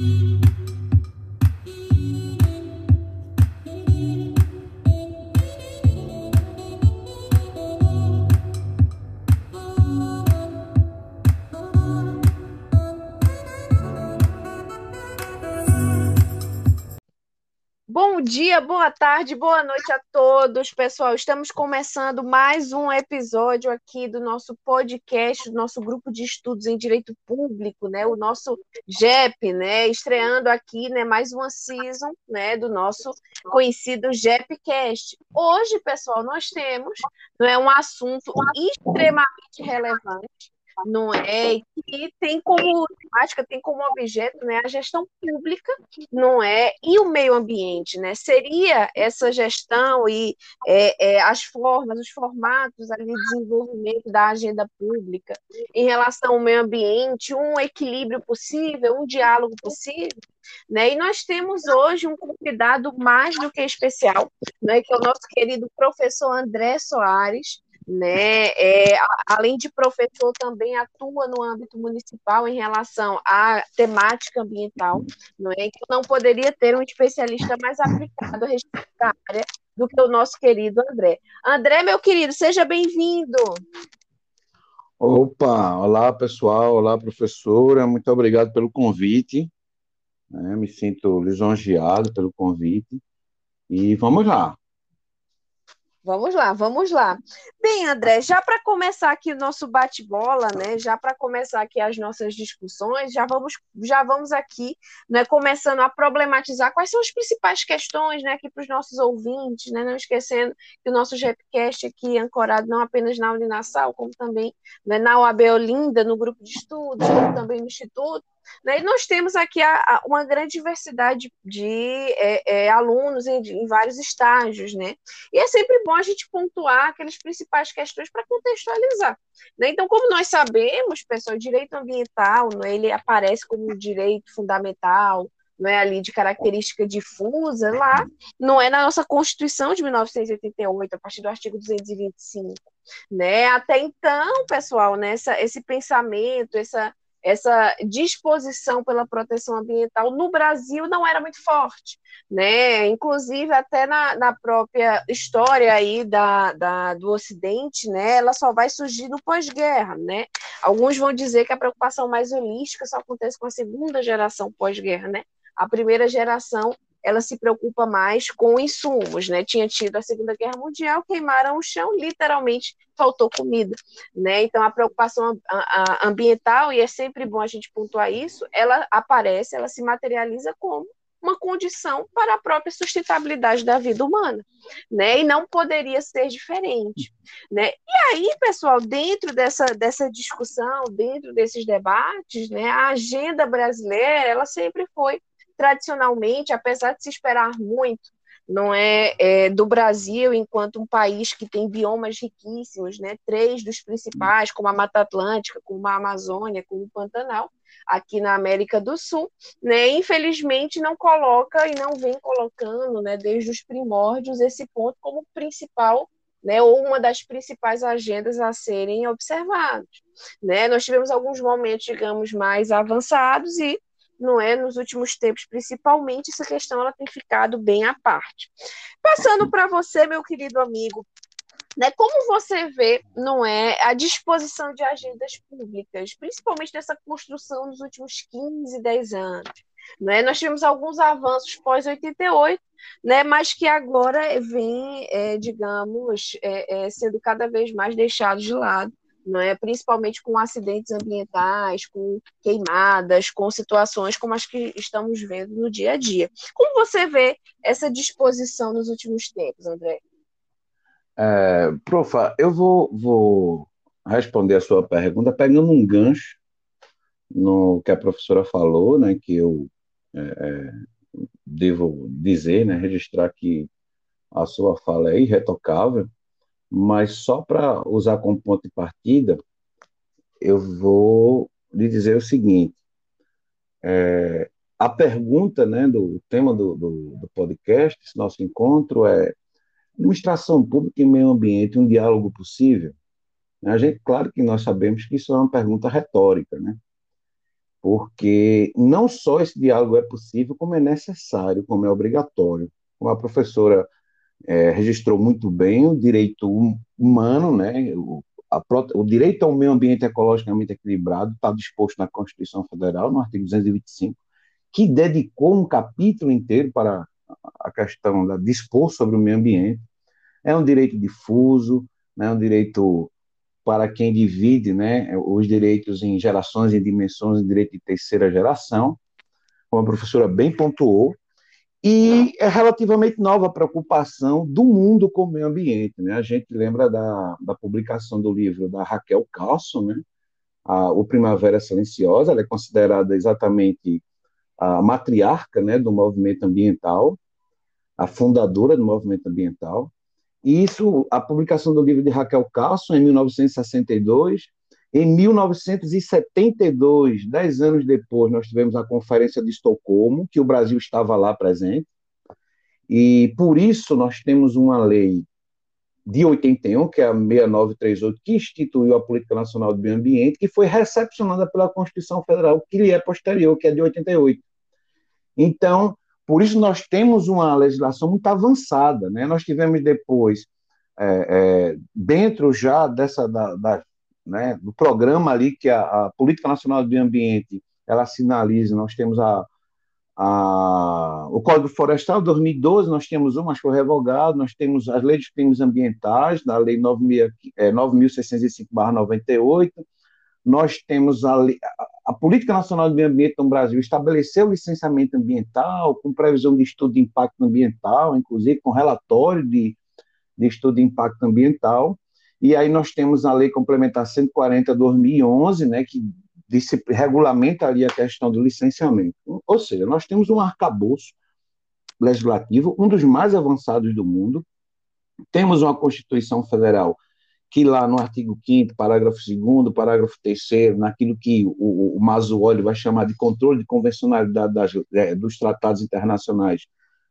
Thank you. Dia, boa tarde, boa noite a todos, pessoal. Estamos começando mais um episódio aqui do nosso podcast, do nosso grupo de estudos em direito público, né? O nosso GEP, né? Estreando aqui, né? Mais uma season, né? Do nosso conhecido GEPcast. Hoje, pessoal, nós temos, não é um assunto extremamente relevante não é? E tem como temática, tem como objeto né, a gestão pública, não é? E o meio ambiente, né? Seria essa gestão e é, é, as formas, os formatos ali de desenvolvimento da agenda pública em relação ao meio ambiente, um equilíbrio possível, um diálogo possível? Né? E nós temos hoje um convidado mais do que especial, né? que é o nosso querido professor André Soares, né? É, além de professor, também atua no âmbito municipal em relação à temática ambiental, não é? Então, não poderia ter um especialista mais aplicado a respeito da área do que o nosso querido André. André, meu querido, seja bem-vindo. Opa, olá pessoal, olá professora, muito obrigado pelo convite. Né? Me sinto lisonjeado pelo convite. E vamos lá. Vamos lá, vamos lá. Bem, André, já para começar aqui o nosso bate-bola, né? Já para começar aqui as nossas discussões, já vamos, já vamos aqui, né? Começando a problematizar quais são as principais questões, né? Aqui para os nossos ouvintes, né? Não esquecendo que o nosso GEPcast aqui é ancorado não apenas na Uninasal, como também né, na UAB Olinda, no grupo de estudos, como também no Instituto. Né? E nós temos aqui a, a, uma grande diversidade de é, é, alunos em, em, vários estágios, né? E é sempre bom a gente pontuar aquelas principais questões para contextualizar. Né? Então, como nós sabemos, pessoal, o direito ambiental, né, ele aparece como um direito fundamental, não é ali de característica difusa, lá não é na nossa Constituição de 1988, a partir do artigo 225, né? Até então, pessoal, né, esse pensamento, essa essa disposição pela proteção ambiental no Brasil não era muito forte, né? Inclusive até na, na própria história aí da, da, do Ocidente, né? Ela só vai surgir no pós-guerra, né? Alguns vão dizer que a preocupação mais holística só acontece com a segunda geração pós-guerra, né? A primeira geração ela se preocupa mais com insumos, né? Tinha tido a Segunda Guerra Mundial, queimaram o chão, literalmente faltou comida, né? Então a preocupação ambiental e é sempre bom a gente pontuar isso, ela aparece, ela se materializa como uma condição para a própria sustentabilidade da vida humana, né? E não poderia ser diferente, né? E aí, pessoal, dentro dessa, dessa discussão, dentro desses debates, né, a agenda brasileira, ela sempre foi tradicionalmente, apesar de se esperar muito, não é, é, do Brasil enquanto um país que tem biomas riquíssimos, né? Três dos principais, como a Mata Atlântica, como a Amazônia, como o Pantanal, aqui na América do Sul, né? Infelizmente não coloca e não vem colocando, né? Desde os primórdios esse ponto como principal né, ou uma das principais agendas a serem observados. Né? Nós tivemos alguns momentos, digamos, mais avançados e não é? Nos últimos tempos, principalmente, essa questão ela tem ficado bem à parte. Passando para você, meu querido amigo, né, como você vê, não é, a disposição de agendas públicas, principalmente nessa construção nos últimos 15, 10 anos? Né? Nós tivemos alguns avanços pós-88, né, mas que agora vem, é, digamos, é, é, sendo cada vez mais deixados de lado não é? principalmente com acidentes ambientais, com queimadas, com situações como as que estamos vendo no dia a dia. Como você vê essa disposição nos últimos tempos, André? É, profa, eu vou, vou responder a sua pergunta pegando um gancho no que a professora falou, né, que eu é, é devo dizer, né, registrar que a sua fala é irretocável, mas só para usar como ponto de partida, eu vou lhe dizer o seguinte: é, a pergunta, né, do tema do, do, do podcast, esse nosso encontro é administração pública e meio ambiente, um diálogo possível? A gente, claro que nós sabemos que isso é uma pergunta retórica, né? porque não só esse diálogo é possível, como é necessário, como é obrigatório. Como a professora é, registrou muito bem, o direito humano, né, o, a, o direito ao meio ambiente ecologicamente equilibrado está disposto na Constituição Federal, no artigo 225, que dedicou um capítulo inteiro para a questão da dispor sobre o meio ambiente. É um direito difuso, né, é um direito para quem divide né, os direitos em gerações e dimensões, direito de terceira geração, como a professora bem pontuou, e é relativamente nova a preocupação do mundo com o meio ambiente. Né? A gente lembra da, da publicação do livro da Raquel Carlson, né? a, O Primavera Silenciosa, ela é considerada exatamente a matriarca né, do movimento ambiental, a fundadora do movimento ambiental. E isso, a publicação do livro de Raquel Carlson, em 1962, em 1972, dez anos depois, nós tivemos a Conferência de Estocolmo, que o Brasil estava lá presente, e por isso nós temos uma lei de 81, que é a 6938, que instituiu a Política Nacional do Meio Ambiente, que foi recepcionada pela Constituição Federal, que lhe é posterior, que é de 88. Então, por isso nós temos uma legislação muito avançada. Né? Nós tivemos depois, é, é, dentro já dessa da, da, né, do programa ali que a, a, Política Nacional do Meio Ambiente ela sinaliza, nós temos a, a, o Código Florestal 2012, nós temos um, mas foi revogado, nós temos as leis de crimes ambientais, da Lei 9.605-98, é, nós temos a, a, Política Nacional do Meio Ambiente no Brasil estabeleceu o licenciamento ambiental, com previsão de estudo de impacto ambiental, inclusive com relatório de, de estudo de impacto ambiental, e aí nós temos a Lei Complementar 140 2011, né, que regulamenta ali a questão do licenciamento. Ou seja, nós temos um arcabouço legislativo, um dos mais avançados do mundo, temos uma Constituição Federal que lá no artigo 5 parágrafo 2 parágrafo 3 naquilo que o, o Mazuoli vai chamar de controle de convencionalidade das, é, dos tratados internacionais,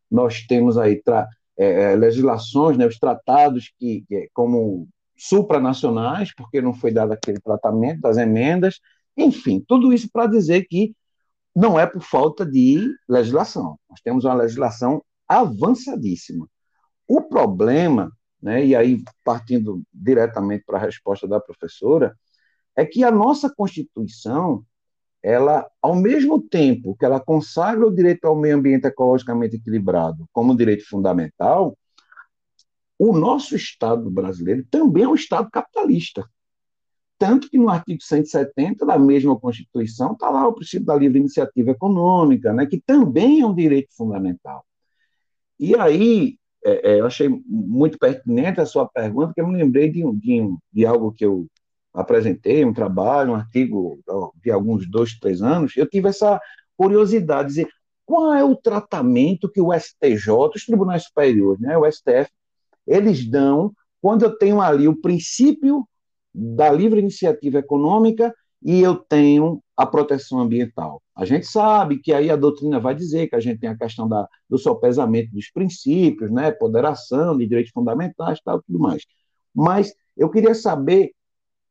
nós temos aí tra, é, é legislações, né, os tratados que como supranacionais, porque não foi dado aquele tratamento das emendas, enfim, tudo isso para dizer que não é por falta de legislação. Nós temos uma legislação avançadíssima. O problema, né, e aí partindo diretamente para a resposta da professora, é que a nossa Constituição, ela, ao mesmo tempo que ela consagra o direito ao meio ambiente ecologicamente equilibrado como direito fundamental, o nosso Estado brasileiro também é um Estado capitalista. Tanto que no artigo 170 da mesma Constituição está lá o princípio da livre iniciativa econômica, né, que também é um direito fundamental. E aí, é, é, eu achei muito pertinente a sua pergunta, porque eu me lembrei de, de, de algo que eu apresentei, um trabalho, um artigo de alguns dois, três anos, eu tive essa curiosidade de dizer qual é o tratamento que o STJ, os tribunais superiores, né, o STF, eles dão quando eu tenho ali o princípio da livre iniciativa econômica e eu tenho a proteção ambiental. A gente sabe que aí a doutrina vai dizer que a gente tem a questão da, do sopesamento dos princípios, né, ponderação de direitos fundamentais, tal, tudo mais. Mas eu queria saber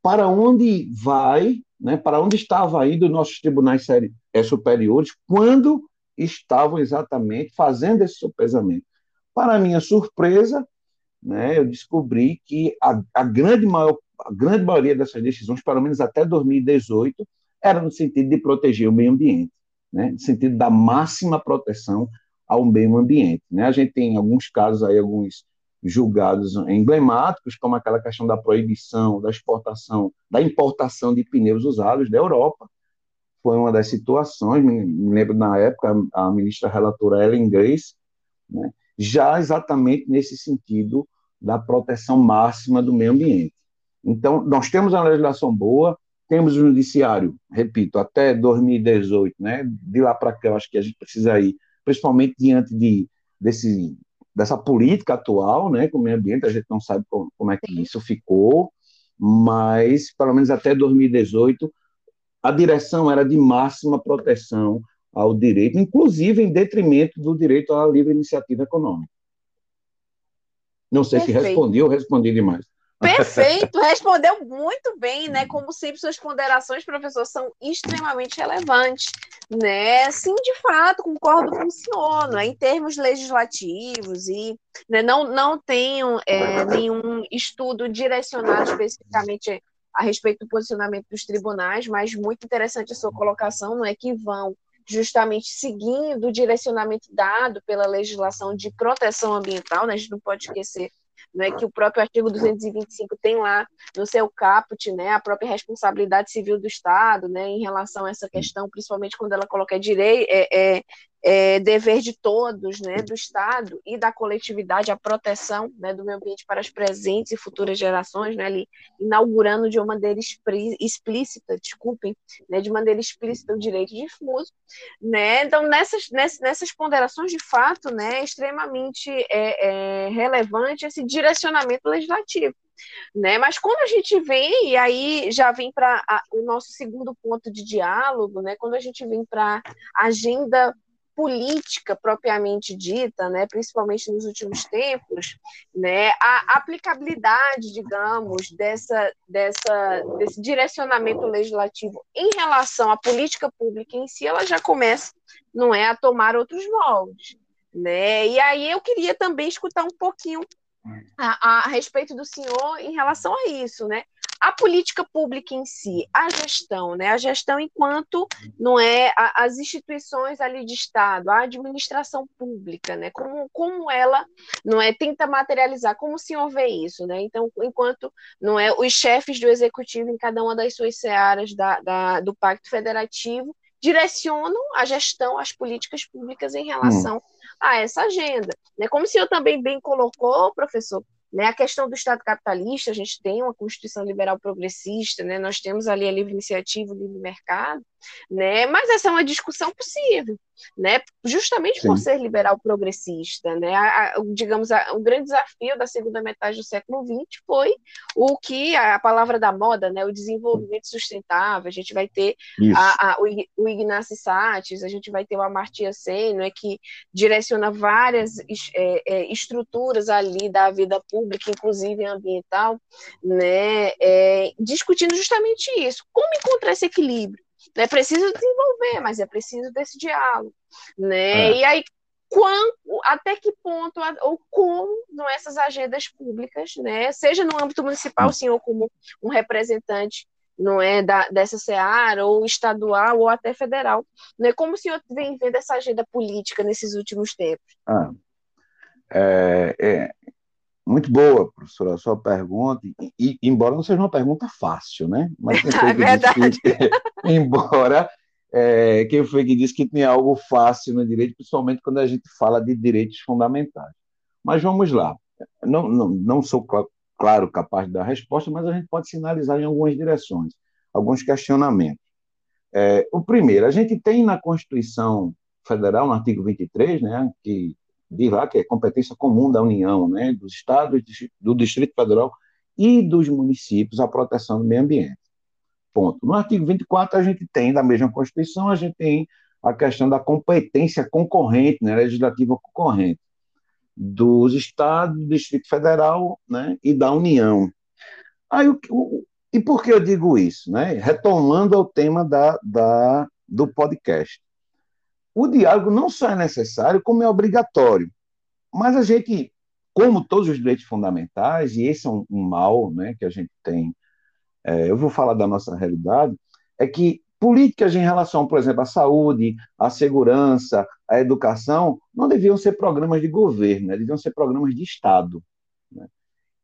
para onde vai, né, para onde estava indo nossos tribunais eh, superiores quando estavam exatamente fazendo esse sopesamento. Para minha surpresa, né, eu descobri que a, a, grande maior, a grande maioria dessas decisões, pelo menos até 2018, era no sentido de proteger o meio ambiente, né, no sentido da máxima proteção ao meio ambiente. Né? A gente tem alguns casos aí, alguns julgados emblemáticos, como aquela questão da proibição da exportação, da importação de pneus usados da Europa. Foi uma das situações, me, lembro na época, a ministra relatora Ellen Grace, né, já exatamente nesse sentido da proteção máxima do meio ambiente. Então, nós temos uma legislação boa, temos o judiciário, repito, até 2018, né? De lá para cá, eu acho que a gente precisa ir, principalmente diante de, desse, dessa política atual, né, com o meio ambiente, a gente não sabe como, como é que isso ficou, mas pelo menos até 2018 a direção era de máxima proteção ao direito, inclusive em detrimento do direito à livre iniciativa econômica. Não sei Perfeito. se respondi ou respondi demais. Perfeito, respondeu muito bem, né? Como sempre, suas ponderações, professor, são extremamente relevantes, né? Sim, de fato, concordo com o senhor, né? em termos legislativos e né, não, não tenho é, nenhum estudo direcionado especificamente a respeito do posicionamento dos tribunais, mas muito interessante a sua colocação, não é que vão justamente seguindo o direcionamento dado pela legislação de proteção ambiental, né? a gente não pode esquecer é que o próprio artigo 225 tem lá no seu caput, né, a própria responsabilidade civil do Estado, né, em relação a essa questão, principalmente quando ela coloca direito, é, é, é, dever de todos, né, do Estado e da coletividade, a proteção né, do meio ambiente para as presentes e futuras gerações, né, ali, inaugurando de uma maneira explícita, desculpem, né, de maneira explícita o direito difuso, né, então nessas, nessas, ponderações, de fato, né, é extremamente é, é relevante esse direcionamento legislativo, né? Mas quando a gente vem, e aí já vem para o nosso segundo ponto de diálogo, né? Quando a gente vem para a agenda política propriamente dita, né, principalmente nos últimos tempos, né, a aplicabilidade, digamos, dessa, dessa, desse direcionamento legislativo em relação à política pública em si, ela já começa, não é, a tomar outros moldes, né? E aí eu queria também escutar um pouquinho a, a respeito do senhor em relação a isso, né? A política pública em si, a gestão, né? A gestão enquanto não é a, as instituições ali de Estado, a administração pública, né? Como, como ela não é tenta materializar, como o senhor vê isso, né? Então, enquanto não é os chefes do executivo em cada uma das suas searas da, da do Pacto Federativo direcionam a gestão, as políticas públicas em relação hum. a essa agenda. Né? Como o senhor também bem colocou, professor, né? A questão do Estado capitalista, a gente tem uma Constituição liberal progressista, né? nós temos ali a livre iniciativa, o livre mercado, né? mas essa é uma discussão possível né? Justamente Sim. por ser liberal progressista, né? A, a, digamos, a, o grande desafio da segunda metade do século XX foi o que a, palavra da moda, né? O desenvolvimento sustentável. A gente vai ter o, o Ignacio Satis, a gente vai ter o Amartya Sen, não é que direciona várias é, é, estruturas ali da vida pública, inclusive ambiental, né? É, discutindo justamente isso. Como encontrar esse equilíbrio? É preciso desenvolver, mas é preciso desse diálogo, né? É. E aí quanto, até que ponto ou como não essas agendas públicas, né, seja no âmbito municipal, sim, ou como um representante não é da, dessa seara ou estadual ou até federal, né? Como o senhor vem vendo essa agenda política nesses últimos tempos? Ah, é, é, muito boa, professora, a sua pergunta, e, embora não seja uma pergunta fácil, né? Mas é verdade. Que, embora é, quem foi que disse que tinha algo fácil no direito, principalmente quando a gente fala de direitos fundamentais. Mas vamos lá. Não, não, não sou, claro, capaz de dar resposta, mas a gente pode sinalizar em algumas direções, alguns questionamentos. É, o primeiro, a gente tem na Constituição Federal, no artigo 23, né, que diz lá que é competência comum da União, né, dos estados, do Distrito Federal e dos municípios a proteção do meio ambiente. Ponto. No artigo 24, a gente tem, da mesma Constituição, a gente tem a questão da competência concorrente, né, legislativa concorrente, dos estados, do Distrito Federal né, e da União. Aí, o, o, e por que eu digo isso? Né? Retomando ao tema da, da, do podcast o diálogo não só é necessário, como é obrigatório. Mas a gente, como todos os direitos fundamentais, e esse é um, um mal né, que a gente tem, é, eu vou falar da nossa realidade, é que políticas em relação, por exemplo, à saúde, à segurança, à educação, não deviam ser programas de governo, né, deviam ser programas de Estado. Né?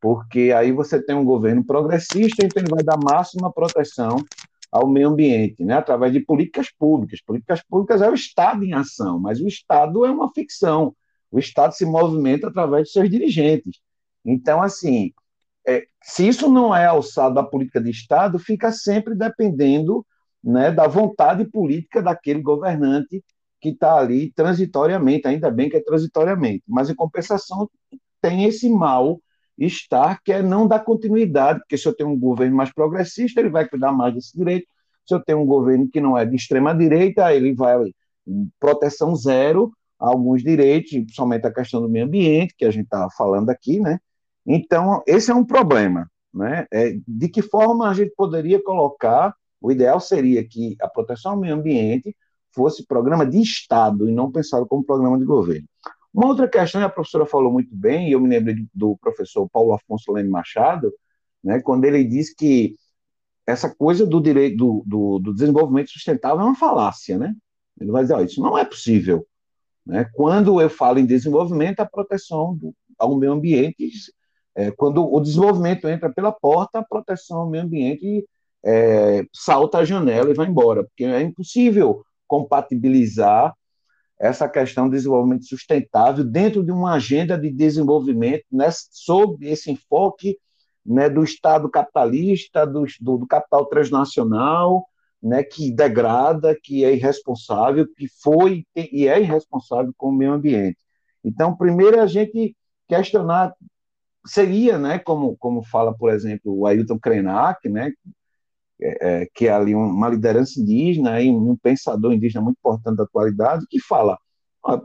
Porque aí você tem um governo progressista, então ele vai dar máxima proteção ao meio ambiente, né, através de políticas públicas. Políticas públicas é o Estado em ação, mas o Estado é uma ficção. O Estado se movimenta através de seus dirigentes. Então, assim, é, se isso não é alçado à política de Estado, fica sempre dependendo né, da vontade política daquele governante que está ali transitoriamente, ainda bem que é transitoriamente, mas em compensação tem esse mal estar, que é não dar continuidade, porque se eu tenho um governo mais progressista, ele vai cuidar mais desse direito. Se eu tenho um governo que não é de extrema direita, ele vai proteção zero a alguns direitos, principalmente a questão do meio ambiente, que a gente está falando aqui, né? Então, esse é um problema. né, é, de que forma a gente poderia colocar, o ideal seria que a proteção ao meio ambiente fosse programa de Estado e não pensado como programa de governo. Uma outra questão, a professora falou muito bem, e eu me lembro do professor Paulo Afonso Leme Machado, né, quando ele diz que essa coisa do direito do, do, do, desenvolvimento sustentável é uma falácia, né? Ele vai dizer, isso não é possível. Né? Quando eu falo em desenvolvimento, a proteção do, ao meio ambiente, é, quando o desenvolvimento entra pela porta, a proteção ao meio ambiente é, salta a janela e vai embora, porque é impossível compatibilizar essa questão do desenvolvimento sustentável dentro de uma agenda de desenvolvimento né, sob esse enfoque né, do Estado capitalista, do, do, capital transnacional, né, que degrada, que é irresponsável, que foi e é irresponsável com o meio ambiente. Então, primeiro a gente questionar seria, né, como, como fala, por exemplo, o Ailton Krenak, né, é, é, que é ali uma liderança indígena e um pensador indígena muito importante da atualidade, que fala ó,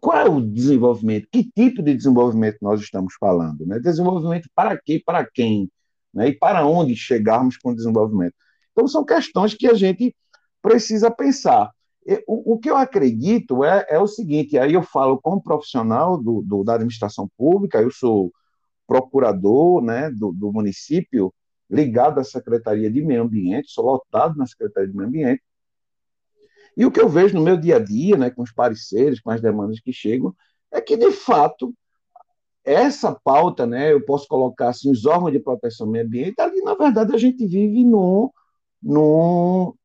qual é o desenvolvimento, que tipo de desenvolvimento nós estamos falando, né? Desenvolvimento para quê, para quem, né? E para onde chegarmos com o desenvolvimento. Então são questões que a gente precisa pensar. O, o que eu acredito é, é, o seguinte, aí eu falo como profissional do, do, da administração pública, eu sou procurador né, do, do município, ligado à Secretaria de Meio Ambiente, sou lotado na Secretaria de Meio Ambiente. E o que eu vejo no meu dia a dia, né, com os pareceres, com as demandas que chegam, é que, de fato, essa pauta, né, eu posso colocar assim, os órgãos de proteção ao meio ambiente, ali, na verdade, a gente vive no, no,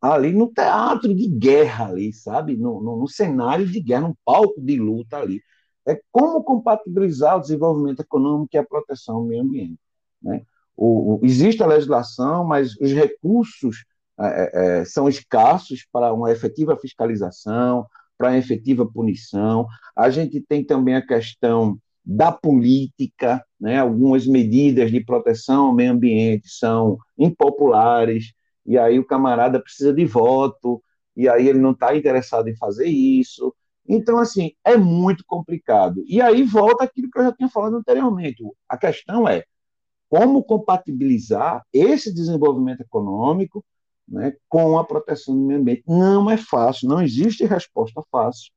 ali no teatro de guerra, ali, sabe? No, no, no cenário de guerra, num palco de luta ali. É como compatibilizar o desenvolvimento econômico e a proteção ao meio ambiente. Né? O, o, existe a legislação, mas os recursos é, é, é, são escassos para uma efetiva fiscalização, para uma efetiva punição. A gente tem também a questão da política, né? algumas medidas de proteção ao meio ambiente são impopulares, e aí o camarada precisa de voto, e aí ele não está interessado em fazer isso. Então, assim, é muito complicado. E aí volta aquilo que eu já tinha falado anteriormente. A questão é como compatibilizar esse desenvolvimento econômico né, com a proteção do meio ambiente. Não é fácil, não existe resposta fácil,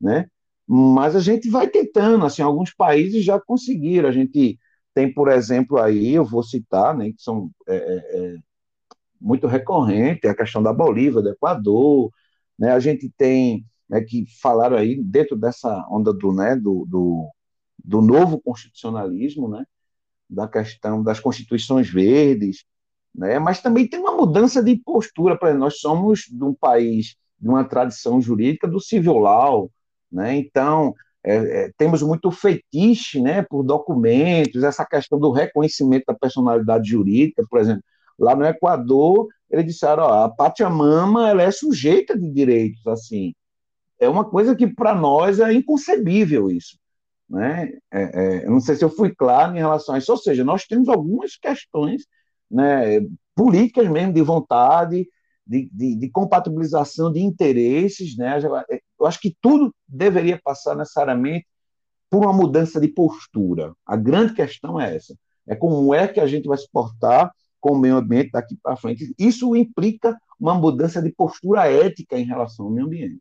né? mas a gente vai tentando, assim, alguns países já conseguiram, a gente tem, por exemplo, aí, eu vou citar, né, que são é, é, é muito recorrente, a questão da Bolívia, do Equador, né, a gente tem, né, que falaram aí, dentro dessa onda do, né, do, do, do novo constitucionalismo, né, da questão das constituições verdes, né? mas também tem uma mudança de postura. Para nós somos de um país de uma tradição jurídica do civil law, né? então é, é, temos muito fetiche né, por documentos, essa questão do reconhecimento da personalidade jurídica, por exemplo, lá no Equador, eles disseram, ó, a Pachamama ela é sujeita de direitos, assim, é uma coisa que para nós é inconcebível isso. Né? É, é, eu não sei se eu fui claro em relação a isso, ou seja, nós temos algumas questões né, políticas mesmo, de vontade, de, de, de, compatibilização de interesses. Né? Eu acho que tudo deveria passar necessariamente por uma mudança de postura. A grande questão é essa: é como é que a gente vai se portar com o meio ambiente daqui para frente. Isso implica uma mudança de postura ética em relação ao meio ambiente.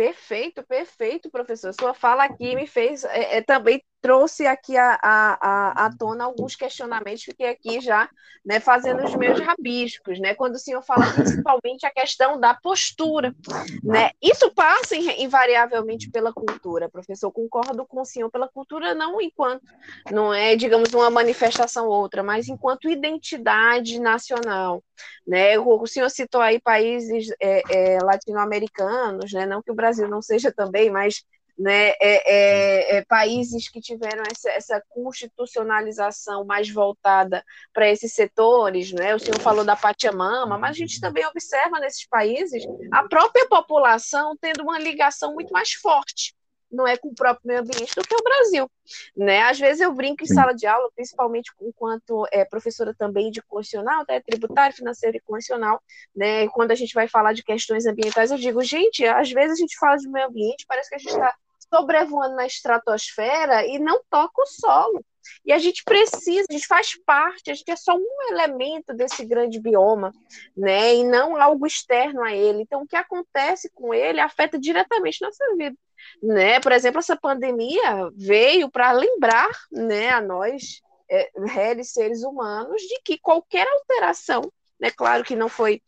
Perfeito, perfeito, professor. Sua fala aqui me fez é, é, também trouxe aqui a, a, a, tona alguns questionamentos, fiquei aqui já né, fazendo os meus rabiscos, né? Quando o senhor fala principalmente a questão da postura, né? Isso passa invariavelmente pela cultura, professor. Concordo com o senhor pela cultura, não enquanto não é, digamos, uma manifestação ou outra, mas enquanto identidade nacional, né? O, senhor citou aí países é, é, latino-americanos, né? Não que o Brasil não seja também, mas né, é, é, é, países que tiveram essa, essa, constitucionalização mais voltada para esses setores, né? o senhor falou da Pachamama, mas a gente também observa nesses países a própria população tendo uma ligação muito mais forte não é com o próprio meio ambiente do que o Brasil, né? Às vezes eu brinco em sala de aula, principalmente enquanto é, professora também de constitucional, até tributário, financeiro e constitucional, né? Quando a gente vai falar de questões ambientais, eu digo, gente, às vezes a gente fala de meio ambiente, parece que a gente está sobrevoando na estratosfera e não toca o solo. E a gente precisa, a gente faz parte, a gente é só um elemento desse grande bioma, né? E não algo externo a ele. Então, o que acontece com ele afeta diretamente nossa vida, né? Por exemplo, essa pandemia veio para lembrar, né, a nós, é, réis seres humanos, de que qualquer alteração né? Claro que não foi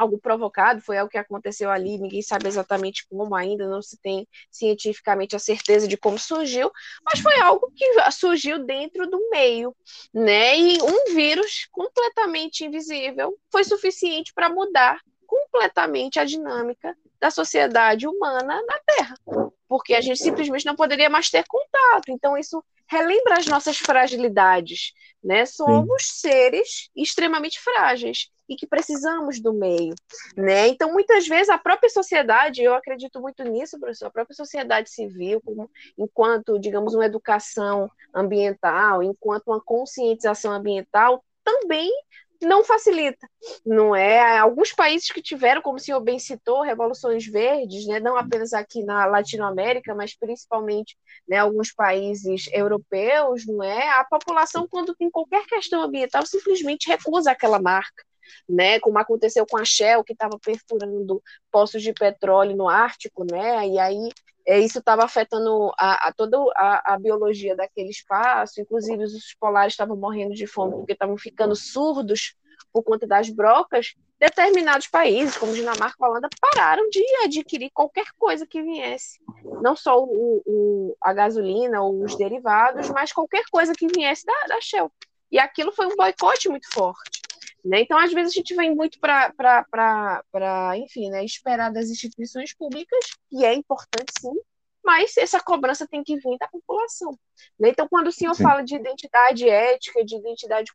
algo provocado, foi algo que aconteceu ali, ninguém sabe exatamente como ainda, não se tem cientificamente a certeza de como surgiu, mas foi algo que surgiu dentro do meio, né? E um vírus completamente invisível foi suficiente para mudar completamente a dinâmica da sociedade humana na Terra, porque a gente simplesmente não poderia mais ter contato. Então isso relembra as nossas fragilidades, né? Somos Sim. seres extremamente frágeis e que precisamos do meio, né? Então, muitas vezes a própria sociedade, eu acredito muito nisso, professor, a própria sociedade civil, como, enquanto, digamos, uma educação ambiental, enquanto uma conscientização ambiental, também não facilita, não é? Alguns países que tiveram, como o senhor bem citou, revoluções verdes, né, não apenas aqui na Latinoamérica, mas principalmente né, alguns países europeus, não é? A população, quando tem qualquer questão ambiental, simplesmente recusa aquela marca. Né, como aconteceu com a Shell, que estava perfurando poços de petróleo no Ártico, né, e aí é, isso estava afetando a, a toda a, a, biologia daquele espaço, inclusive os polares estavam morrendo de fome porque estavam ficando surdos por conta das brocas, determinados países, como Dinamarca e Holanda, pararam de adquirir qualquer coisa que viesse. Não só o, o, a gasolina ou os derivados, mas qualquer coisa que viesse da, da Shell. E aquilo foi um boicote muito forte. Né? Então, às vezes, a gente vem muito para, enfim, né, esperar das instituições públicas, que é importante sim, mas essa cobrança tem que vir da população. Né? Então, quando o senhor sim. fala de identidade ética, de identidade,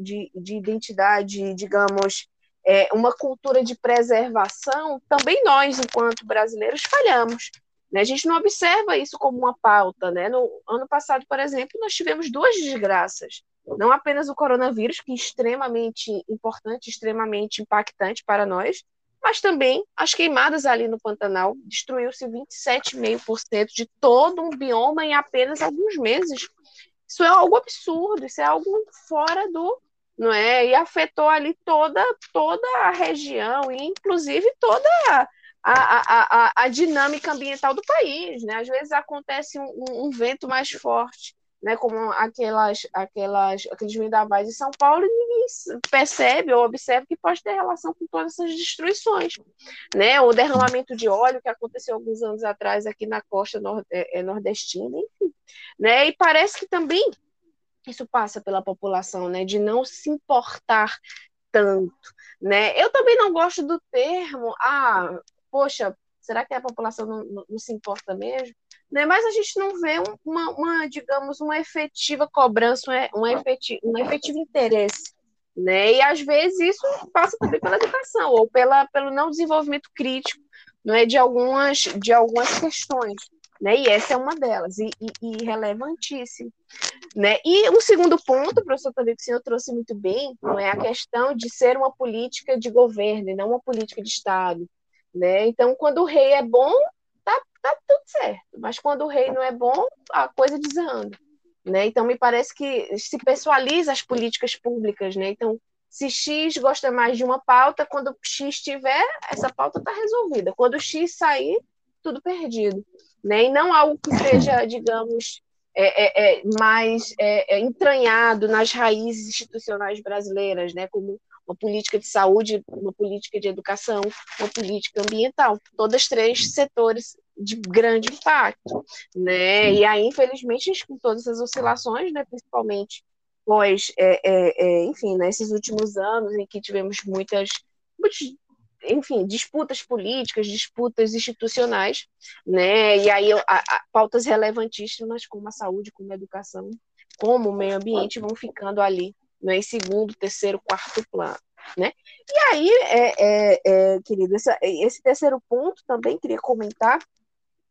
de, de identidade, digamos, é, uma cultura de preservação, também nós, enquanto brasileiros, falhamos. Né? A gente não observa isso como uma pauta. Né? No ano passado, por exemplo, nós tivemos duas desgraças. Não apenas o coronavírus, que é extremamente importante, extremamente impactante para nós, mas também as queimadas ali no Pantanal. Destruiu-se 27,5% de todo um bioma em apenas alguns meses. Isso é algo absurdo, isso é algo fora do. Não é? E afetou ali toda, toda a região, e inclusive toda a, a, a, dinâmica ambiental do país. Né? Às vezes acontece um, um vento mais forte né, como aquelas, aquelas, aqueles vendavais de São Paulo, e ninguém percebe ou observa que pode ter relação com todas essas destruições. Né? O derramamento de óleo que aconteceu alguns anos atrás aqui na costa nord é, é, nordestina, enfim. Né? E parece que também isso passa pela população, né, de não se importar tanto. Né? Eu também não gosto do termo, ah, poxa, será que a população não, não, não se importa mesmo? né? mas a gente não vê uma, uma digamos, uma efetiva cobrança, um efetivo, um efetivo interesse. Né? E às vezes isso passa também pela educação ou pela, pelo não desenvolvimento crítico não é, de, algumas, de algumas questões. Né? E essa é uma delas, e, e, e relevantíssima. Né? E um segundo ponto, professor Tadeu, que o senhor trouxe muito bem, não é a questão de ser uma política de governo e não uma política de Estado. Né? Então, quando o rei é bom, tá tudo certo. Mas quando o rei não é bom, a coisa desanda. Né? Então, me parece que se pessoaliza as políticas públicas. Né? Então, se X gosta mais de uma pauta, quando X tiver, essa pauta está resolvida. Quando X sair, tudo perdido. Né? E não algo que seja, digamos, é, é, é mais é, é, entranhado nas raízes institucionais brasileiras, né? como uma política de saúde, uma política de educação, uma política ambiental. Todos três setores de grande impacto, né? E aí, infelizmente, com todas as oscilações, né, principalmente pós, é, é, é, enfim, nesses últimos anos em que tivemos muitas, muitas, enfim, disputas políticas, disputas institucionais, né? E aí a, a, pautas relevantíssimas como a saúde, como a educação, como o meio ambiente vão ficando ali, né, em segundo, terceiro, quarto plano. Né? E aí, é, é, é, querido, essa, esse terceiro ponto também queria comentar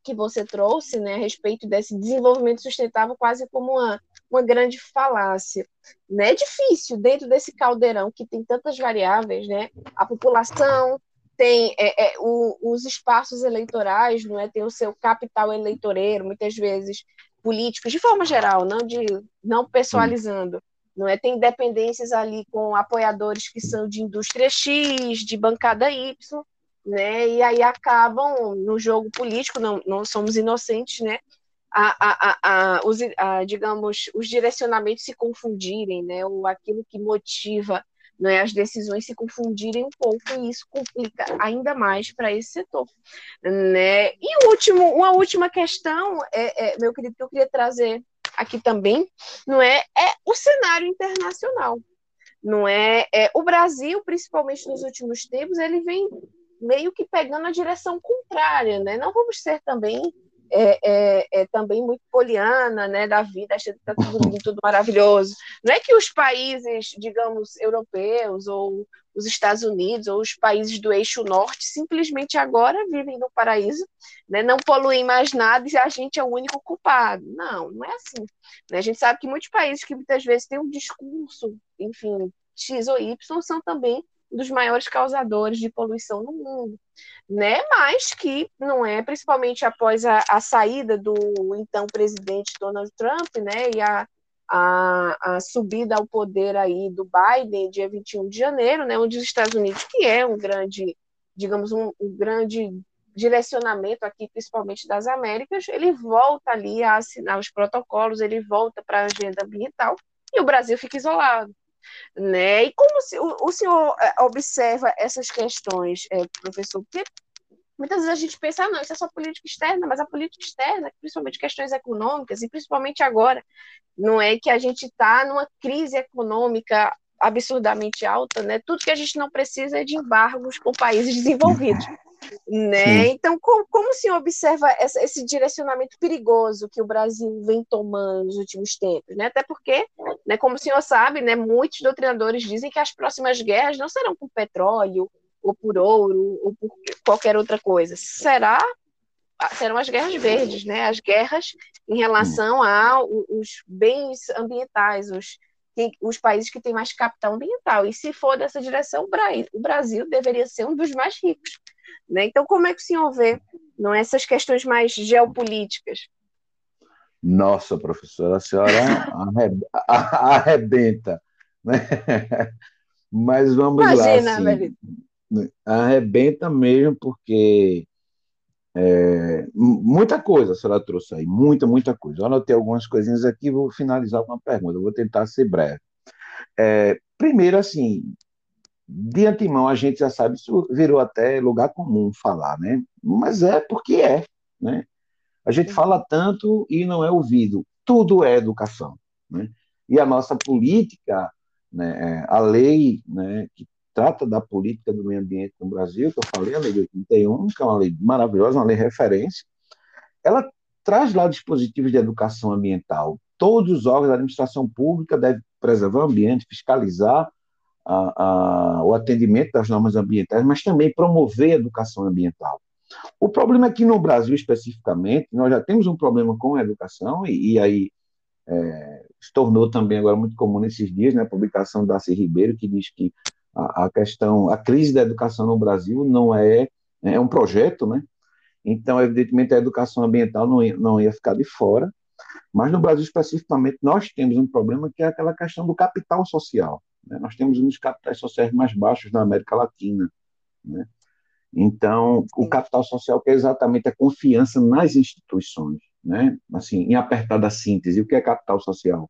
que você trouxe, né, a respeito desse desenvolvimento sustentável quase como uma, uma grande falácia. Né? É difícil, dentro desse caldeirão que tem tantas variáveis, né? a população tem é, é, o, os espaços eleitorais, não é? tem o seu capital eleitoreiro, muitas vezes políticos, de forma geral, não de não pessoalizando, não é? Tem dependências ali com apoiadores que são de indústria X, de bancada Y, né? E aí acabam no jogo político, não, não somos inocentes, né? A, a, a, os, digamos, os direcionamentos se confundirem, né? Ou aquilo que motiva né, as decisões se confundirem um pouco e isso complica ainda mais para esse setor. Né? E o último, uma última questão, é, é, meu querido, que eu queria trazer aqui também, não é, é o cenário internacional. Não é, é o Brasil, principalmente nos últimos tempos, ele vem meio que pegando a direção contrária, né? Não vamos ser também é, é, é, também muito poliana, né, da vida, achando que está tudo, tudo maravilhoso. Não é que os países, digamos, europeus ou os Estados Unidos ou os países do eixo norte simplesmente agora vivem no paraíso, né, não poluem mais nada e a gente é o único culpado. Não, não é assim. Né? A gente sabe que muitos países que muitas vezes têm um discurso, enfim, X ou Y, são também dos maiores causadores de poluição no mundo, né? Mas que não é, principalmente após a, a saída do então presidente Donald Trump, né? E a, a, a, subida ao poder aí do Biden, dia 21 de janeiro, né? Onde os Estados Unidos, que é um grande, digamos, um, um grande direcionamento aqui, principalmente das Américas, ele volta ali a assinar os protocolos, ele volta para a agenda ambiental e o Brasil fica isolado. Né? E como o, o senhor é, observa essas questões, é, professor? Porque muitas vezes a gente pensa, ah, não, isso é só política externa, mas a política externa, principalmente questões econômicas, e principalmente agora, não é que a gente está numa crise econômica absurdamente alta, né? Tudo que a gente não precisa é de embargos com países desenvolvidos. Né? Então, como, como o senhor observa essa, esse direcionamento perigoso que o Brasil vem tomando nos últimos tempos? Né? Até porque, né, como o senhor sabe, né, muitos doutrinadores dizem que as próximas guerras não serão por petróleo, ou por ouro, ou por qualquer outra coisa. Será serão as guerras verdes, né? As guerras em relação aos bens ambientais, os, os países que têm mais capital ambiental. E se for dessa direção, o Brasil deveria ser um dos mais ricos. Né? Então, como é que o senhor vê não, essas questões mais geopolíticas? Nossa, professora, a senhora arrebenta. Né? Mas vamos Imagina, lá. Assim, arrebenta mesmo, porque é, muita coisa a senhora trouxe aí, muita, muita coisa. Eu anotei algumas coisinhas aqui, vou finalizar com uma pergunta, vou tentar ser breve. É, primeiro, assim, de antemão a gente já sabe, isso virou até lugar comum falar, né? Mas é porque é, né? A gente fala tanto e não é ouvido. Tudo é educação, né? E a nossa política, né, é, a lei né, que trata da política do meio ambiente no Brasil, que eu falei, a lei de 81, que é uma lei maravilhosa, uma lei referência, ela traz lá dispositivos de educação ambiental. Todos os órgãos da administração pública devem preservar o ambiente, fiscalizar a, a, o atendimento das normas ambientais, mas também promover a educação ambiental. O problema é que no Brasil, especificamente, nós já temos um problema com a educação, e, e aí é, se tornou também agora muito comum nesses dias, né, a publicação da Darcy Ribeiro, que diz que a, a, questão, a crise da educação no Brasil não é, é um projeto, né? Então, evidentemente, a educação ambiental não ia, não ia ficar de fora, mas no Brasil, especificamente, nós temos um problema que é aquela questão do capital social. Né? Nós temos um dos capitais sociais mais baixos da América Latina. Né? Então, o capital social que é exatamente a confiança nas instituições. Né? Assim, em apertada síntese, o que é capital social?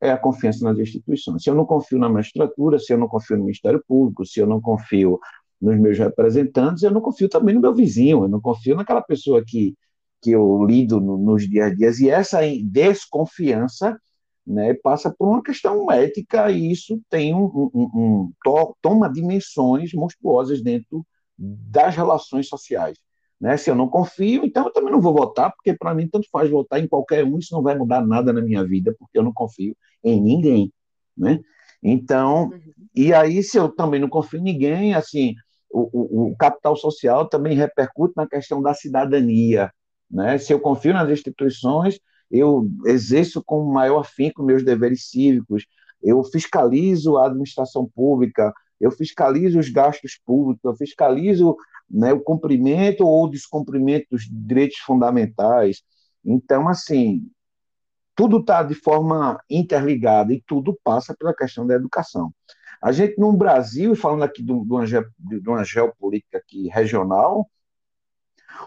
É a confiança nas instituições. Se eu não confio na magistratura, se eu não confio no Ministério Público, se eu não confio nos meus representantes, eu não confio também no meu vizinho, eu não confio naquela pessoa que, que eu lido no, nos dias a dias. E essa desconfiança né, passa por uma questão ética e isso tem um, um, um, toma dimensões monstruosas dentro das relações sociais. Né? Se eu não confio, então eu também não vou votar, porque para mim tanto faz votar em qualquer um, isso não vai mudar nada na minha vida, porque eu não confio em ninguém. Né? Então, uhum. e aí se eu também não confio em ninguém, assim, o, o, o capital social também repercute na questão da cidadania. Né? Se eu confio nas instituições, eu exerço com maior afinco meus deveres cívicos, eu fiscalizo a administração pública, eu fiscalizo os gastos públicos, eu fiscalizo né, o cumprimento ou descumprimento dos direitos fundamentais. Então, assim, tudo está de forma interligada e tudo passa pela questão da educação. A gente, no Brasil, falando aqui de uma, de uma geopolítica aqui regional,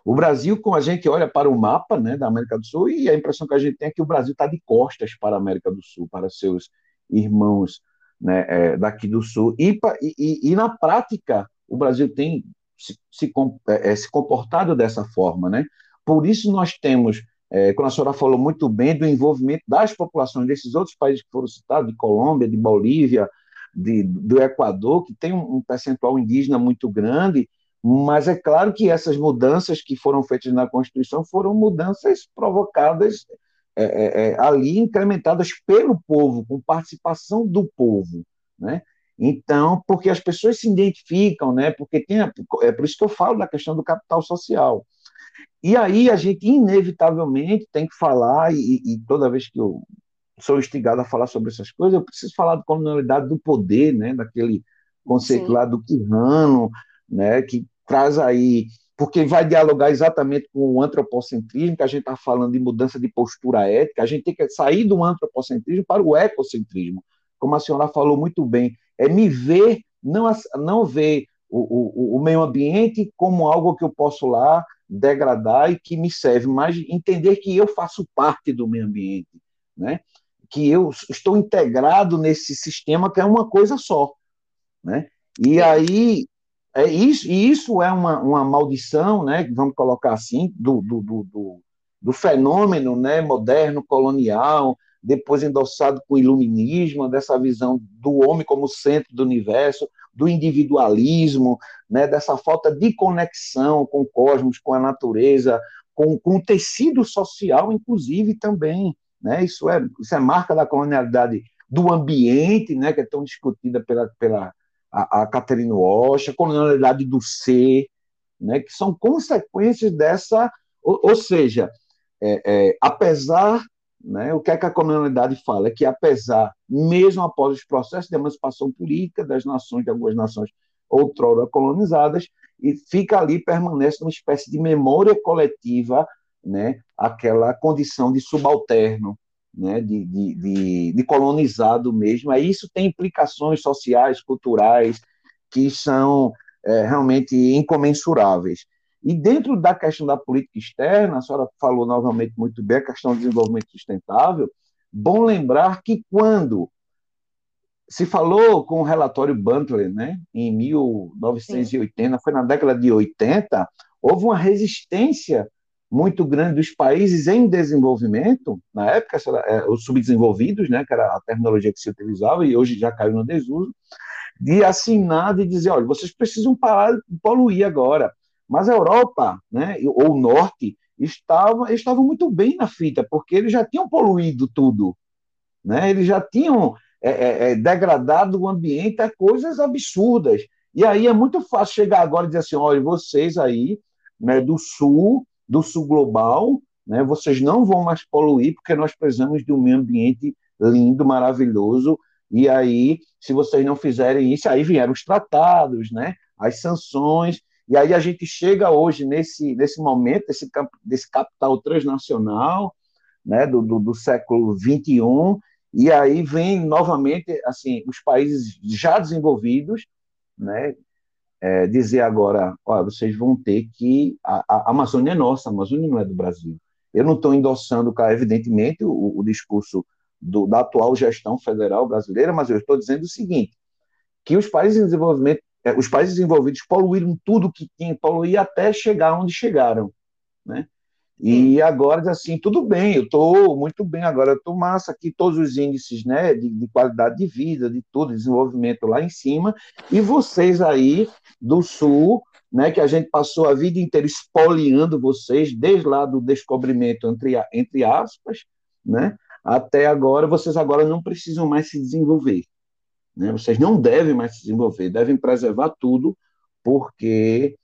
o Brasil, como a gente olha para o mapa né, da América do Sul, e a impressão que a gente tem é que o Brasil está de costas para a América do Sul, para seus irmãos né, é, daqui do Sul. E, e, e, na prática, o Brasil tem se, se, é, se comportado dessa forma. Né? Por isso, nós temos é, a senhora falou muito bem do envolvimento das populações desses outros países que foram citados, de Colômbia, de Bolívia, de, do Equador, que tem um percentual indígena muito grande, mas é claro que essas mudanças que foram feitas na Constituição foram mudanças provocadas é, é, é ali, incrementadas pelo povo, com participação do povo, né? Então, porque as pessoas se identificam, né? Porque tem, é por isso que eu falo da questão do capital social. E aí a gente, inevitavelmente, tem que falar, e, e toda vez que eu sou instigado a falar sobre essas coisas, eu preciso falar da colonialidade do poder, né, daquele conceito Sim. lá do Quirrano, né, que traz aí, porque vai dialogar exatamente com o antropocentrismo, que a gente está falando de mudança de postura ética, a gente tem que sair do antropocentrismo para o ecocentrismo, como a senhora falou muito bem, é me ver, não, não ver o, o, o meio ambiente como algo que eu posso lá degradar e que me serve, mas entender que eu faço parte do meio ambiente, né? que eu estou integrado nesse sistema que é uma coisa só. Né? E aí, é isso, e isso é uma, uma maldição, né? vamos colocar assim, do, do, do, do fenômeno né? moderno, colonial, depois endossado com o iluminismo, dessa visão do homem como centro do universo, do individualismo, né, dessa falta de conexão com o cosmos, com a natureza, com, com o tecido social, inclusive, também. Né? Isso, é, isso é marca da colonialidade do ambiente, né, que é tão discutida pela, pela a, a Catherine Walsh, a colonialidade do ser, né, que são consequências dessa, ou, ou seja, é, é, apesar né? O que, é que a colonialidade fala? É que, apesar, mesmo após os processos de emancipação política das nações, de algumas nações outrora colonizadas, e fica ali, permanece uma espécie de memória coletiva, né? aquela condição de subalterno, né? de, de, de, de colonizado mesmo. Aí isso tem implicações sociais, culturais, que são é, realmente incomensuráveis. E dentro da questão da política externa, a senhora falou novamente muito bem a questão do desenvolvimento sustentável. Bom lembrar que quando se falou com o relatório Butler, né, em 1980, Sim. foi na década de 80, houve uma resistência muito grande dos países em desenvolvimento, na época, é, os subdesenvolvidos, né, que era a terminologia que se utilizava, e hoje já caiu no desuso, de assinar, de dizer, olha, vocês precisam parar de poluir agora. Mas a Europa, né, ou o Norte, estava, estavam muito bem na fita, porque eles já tinham poluído tudo. Né? Eles já tinham é, é, é, degradado o ambiente a coisas absurdas. E aí é muito fácil chegar agora e dizer assim: olha, vocês aí, né, do sul, do sul global, né, vocês não vão mais poluir, porque nós precisamos de um meio ambiente lindo, maravilhoso. E aí, se vocês não fizerem isso, aí vieram os tratados, né, as sanções, e aí a gente chega hoje nesse, nesse momento, desse, desse capital transnacional, né, do, do, do século XXI, e aí vem novamente assim os países já desenvolvidos, né, é, dizer agora, olha, vocês vão ter que a, a, Amazônia é nossa, a Amazônia não é do Brasil. Eu não estou endossando, evidentemente, o, o discurso do, da atual gestão federal brasileira, mas eu estou dizendo o seguinte: que os países em desenvolvimento é, os países desenvolvidos poluíram tudo que tinha poluir até chegar onde chegaram, né? E agora, assim, tudo bem, eu estou muito bem agora, estou massa aqui, todos os índices né, de, de, qualidade de vida, de tudo, desenvolvimento lá em cima, e vocês aí do Sul, né, que a gente passou a vida inteira espoliando vocês, desde lá do descobrimento, entre, entre aspas, né, até agora, vocês agora não precisam mais se desenvolver. Né? Vocês não devem mais se desenvolver, devem preservar tudo, porque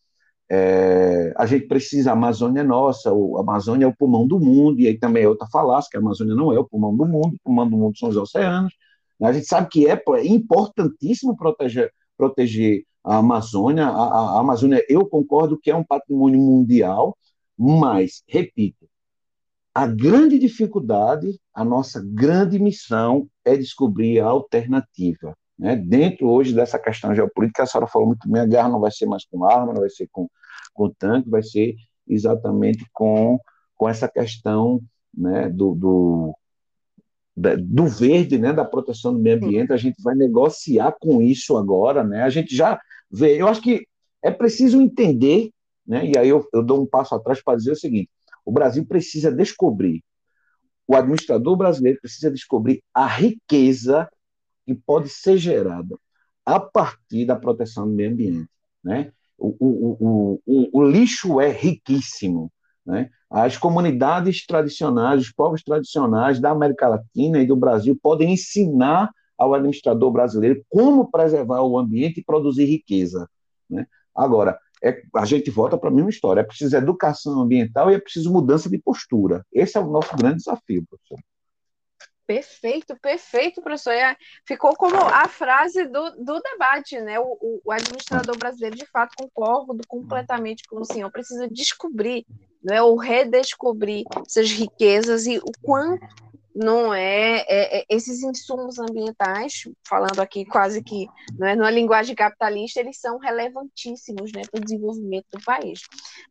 é, a gente precisa, a Amazônia é nossa, a Amazônia é o pulmão do mundo, e aí também é outra falácia, que a Amazônia não é o pulmão do mundo, o pulmão do mundo são os oceanos. Né? A gente sabe que é, é importantíssimo proteger, proteger a Amazônia. A, a, Amazônia, eu concordo que é um patrimônio mundial, mas, repito, a grande dificuldade, a nossa grande missão é descobrir a alternativa. Né? Dentro hoje dessa questão geopolítica, a senhora falou muito bem, a guerra não vai ser mais com arma, não vai ser com, com tanque, vai ser exatamente com, com essa questão né, do, do, do verde, né, da proteção do meio ambiente, a gente vai negociar com isso agora, né? A gente já vê, eu acho que é preciso entender, né? E aí eu, eu dou um passo atrás para dizer o seguinte: o Brasil precisa descobrir, o administrador brasileiro precisa descobrir a riqueza que pode ser gerada a partir da proteção do meio ambiente. Né? O, o, o, o, lixo é riquíssimo. Né? As comunidades tradicionais, os povos tradicionais da América Latina e do Brasil podem ensinar ao administrador brasileiro como preservar o ambiente e produzir riqueza. Né? Agora, é, a gente volta para a mesma história. É preciso educação ambiental e é preciso mudança de postura. Esse é o nosso grande desafio, professor. Perfeito, perfeito, professor. É, ficou como a frase do, do debate, né? O, o, administrador brasileiro, de fato, concordo completamente com o senhor. Precisa descobrir, né, ou redescobrir essas riquezas e o quanto não é, é, é, esses insumos ambientais, falando aqui quase que não é numa linguagem capitalista, eles são relevantíssimos, né, para o desenvolvimento do país,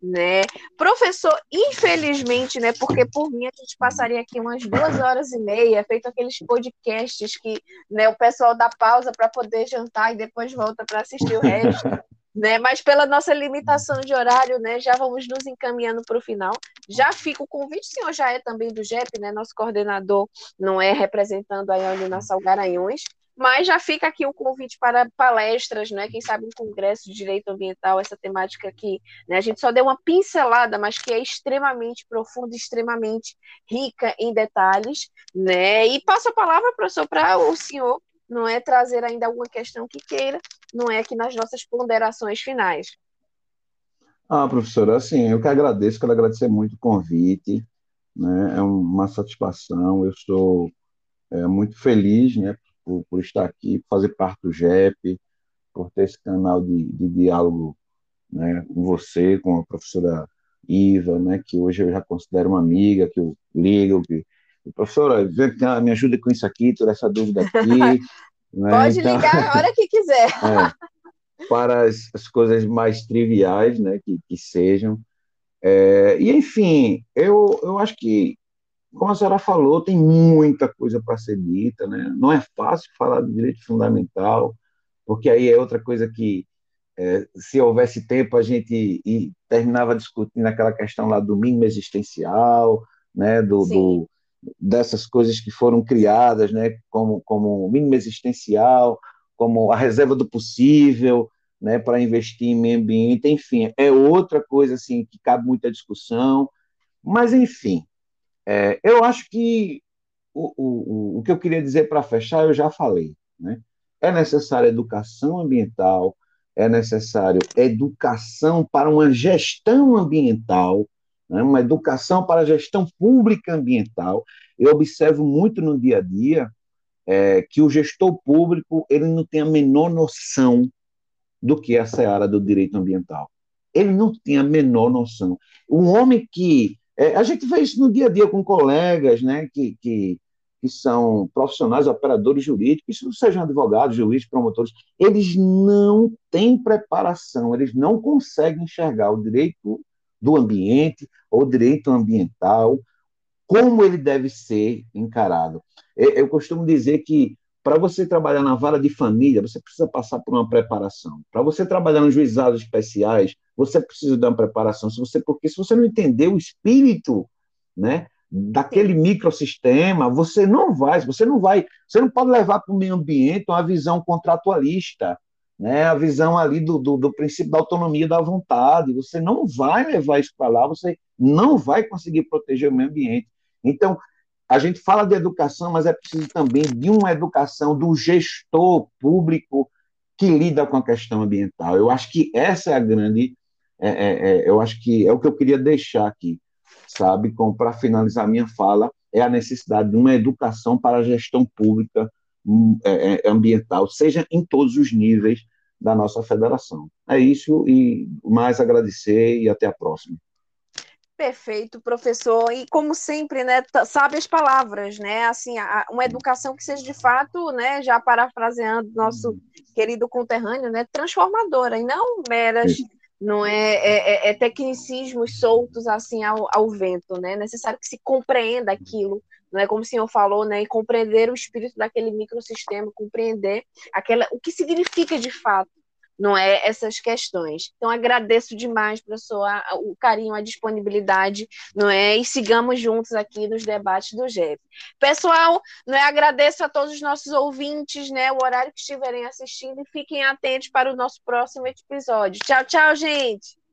né? Professor, infelizmente, né, porque por mim a gente passaria aqui umas duas horas e meia, feito aqueles podcasts que, né, o pessoal dá pausa para poder jantar e depois volta para assistir o resto. né? Mas pela nossa limitação de horário, né, já vamos nos encaminhando para o final. Já fica o convite, o senhor já é também do GEP, né? Nosso coordenador não é representando a Nassau Garanhões, mas já fica aqui o convite para palestras, né? Quem sabe um congresso de direito ambiental, essa temática aqui, né? A gente só deu uma pincelada, mas que é extremamente profunda, extremamente rica em detalhes, né? E passo a palavra, professor, para o senhor não é trazer ainda alguma questão que queira, não é aqui nas nossas ponderações finais. Ah, professora, assim, eu que agradeço, quero agradecer muito o convite, né? É uma satisfação, eu estou é, muito feliz, né, por, por, estar aqui, por fazer parte do GEP, por ter esse canal de, de diálogo, né, com você, com a professora Iva, né, que hoje eu já considero uma amiga, que eu ligo, que professora, me ajuda com isso aqui, toda essa dúvida aqui. né? Pode então, ligar a hora que quiser. É, para as, as, coisas mais triviais, né, que, que sejam. É, e, enfim, eu, eu acho que, como a senhora falou, tem muita coisa para ser dita, né? Não é fácil falar do direito fundamental, porque aí é outra coisa que, é, se houvesse tempo, a gente e, terminava discutindo aquela questão lá do mínimo existencial, né, do, do, dessas coisas que foram criadas, né, como, como mínimo existencial, como a reserva do possível, né, para investir em meio ambiente, enfim, é outra coisa assim que cabe muita discussão, mas enfim, é, eu acho que o, o, o que eu queria dizer para fechar eu já falei, né? É necessária educação ambiental, é necessário educação para uma gestão ambiental, né, uma educação para a gestão pública ambiental. Eu observo muito no dia a dia é, que o gestor público ele não tem a menor noção do que é a seara do direito ambiental. Ele não tem a menor noção. Um homem que. É, a gente vê isso no dia a dia com colegas né, que, que, que são profissionais, operadores jurídicos, sejam advogados, juízes, promotores, eles não têm preparação, eles não conseguem enxergar o direito do ambiente, ou direito ambiental, como ele deve ser encarado. Eu costumo dizer que para você trabalhar na vara de família, você precisa passar por uma preparação. Para você trabalhar nos juizados especiais, você precisa dar uma preparação. Se você, porque se você não entender o espírito, né, daquele microsistema, você não vai, você não vai, você não pode levar para o meio ambiente uma visão contratualista, né, a visão ali do, do, do, princípio da autonomia da vontade. Você não vai levar isso para lá, você não vai conseguir proteger o meio ambiente. Então, a gente fala de educação, mas é preciso também de uma educação do gestor público que lida com a questão ambiental. Eu acho que essa é a grande. É, é, é, eu acho que é o que eu queria deixar aqui, sabe? Para finalizar minha fala, é a necessidade de uma educação para a gestão pública ambiental, seja em todos os níveis da nossa federação. É isso e mais agradecer e até a próxima. Perfeito, professor. E como sempre, né, sabe as palavras, né? Assim, uma educação que seja de fato, né, já parafraseando nosso uhum. querido conterrâneo, né, transformadora e não meras, não é, é, é, é, tecnicismos soltos assim ao, ao vento, né? É necessário que se compreenda aquilo, não é como o senhor falou, né, e compreender o espírito daquele microsistema, compreender aquela o que significa de fato não é essas questões. Então agradeço demais, professor, o carinho, a disponibilidade, não é? E sigamos juntos aqui nos debates do GEP. Pessoal, não é? Agradeço a todos os nossos ouvintes, né? O horário que estiverem assistindo e fiquem atentos para o nosso próximo episódio. Tchau, tchau, gente.